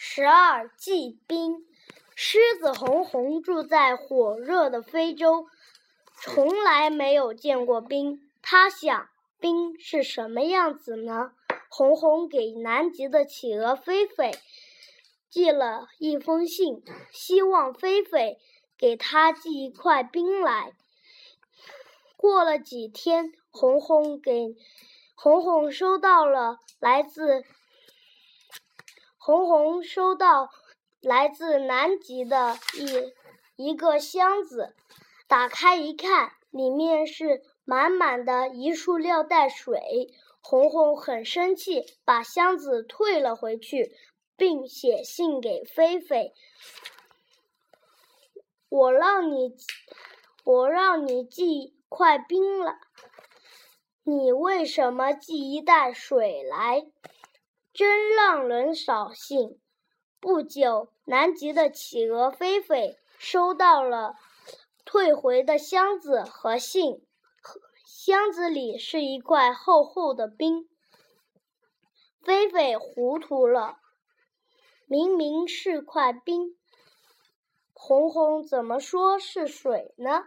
十二祭冰。狮子红红住在火热的非洲，从来没有见过冰。他想，冰是什么样子呢？红红给南极的企鹅菲菲寄了一封信，希望菲菲给他寄一块冰来。过了几天，红红给红红收到了来自红红收到。来自南极的一一个箱子，打开一看，里面是满满的一束料袋水。红红很生气，把箱子退了回去，并写信给菲菲：“我让你，我让你寄块冰来，你为什么寄一袋水来？真让人扫兴。”不久，南极的企鹅菲菲收到了退回的箱子和信，箱子里是一块厚厚的冰。菲菲糊涂了，明明是块冰，红红怎么说是水呢？